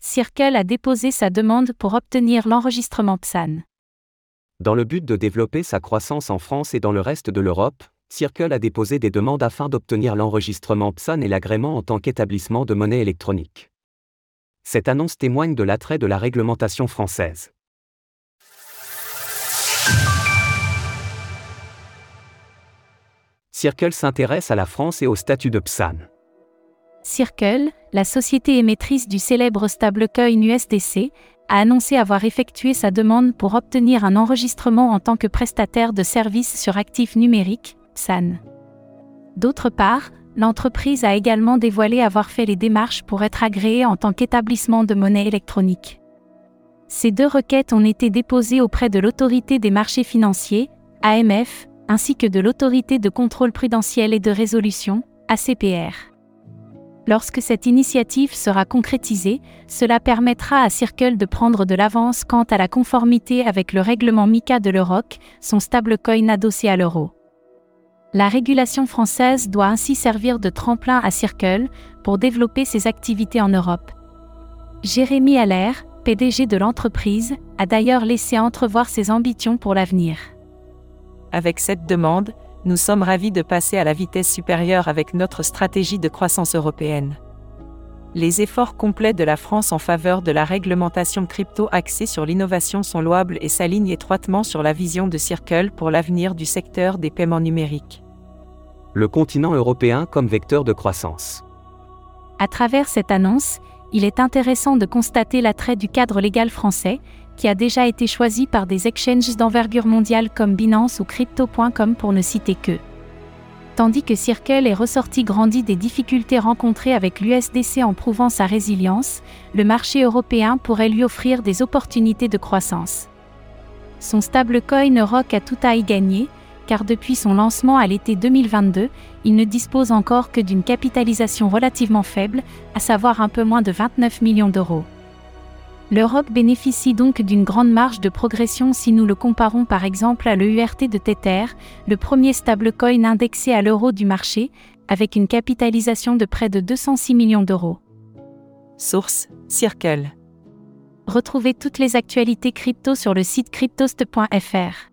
Circle a déposé sa demande pour obtenir l'enregistrement PSAN. Dans le but de développer sa croissance en France et dans le reste de l'Europe, Circle a déposé des demandes afin d'obtenir l'enregistrement PSAN et l'agrément en tant qu'établissement de monnaie électronique. Cette annonce témoigne de l'attrait de la réglementation française. Circle s'intéresse à la France et au statut de PSAN. Circle, la société émettrice du célèbre stablecoin USDC, a annoncé avoir effectué sa demande pour obtenir un enregistrement en tant que prestataire de services sur actifs numériques, PSAN. D'autre part, l'entreprise a également dévoilé avoir fait les démarches pour être agréée en tant qu'établissement de monnaie électronique. Ces deux requêtes ont été déposées auprès de l'autorité des marchés financiers, AMF, ainsi que de l'autorité de contrôle prudentiel et de résolution, ACPR. Lorsque cette initiative sera concrétisée, cela permettra à Circle de prendre de l'avance quant à la conformité avec le règlement MICA de l'Euroc, son stablecoin adossé à l'euro. La régulation française doit ainsi servir de tremplin à Circle pour développer ses activités en Europe. Jérémy Allaire, PDG de l'entreprise, a d'ailleurs laissé entrevoir ses ambitions pour l'avenir. Avec cette demande, nous sommes ravis de passer à la vitesse supérieure avec notre stratégie de croissance européenne. Les efforts complets de la France en faveur de la réglementation crypto axée sur l'innovation sont louables et s'alignent étroitement sur la vision de Circle pour l'avenir du secteur des paiements numériques. Le continent européen comme vecteur de croissance. À travers cette annonce, il est intéressant de constater l'attrait du cadre légal français, qui a déjà été choisi par des exchanges d'envergure mondiale comme Binance ou Crypto.com pour ne citer que. Tandis que Circle est ressorti grandi des difficultés rencontrées avec l'USDC en prouvant sa résilience, le marché européen pourrait lui offrir des opportunités de croissance. Son stablecoin ROC a tout à y gagner, car depuis son lancement à l'été 2022, il ne dispose encore que d'une capitalisation relativement faible, à savoir un peu moins de 29 millions d'euros. L'Europe bénéficie donc d'une grande marge de progression si nous le comparons par exemple à l'EURT de Tether, le premier stablecoin indexé à l'euro du marché, avec une capitalisation de près de 206 millions d'euros. Source Circle. Retrouvez toutes les actualités crypto sur le site cryptost.fr.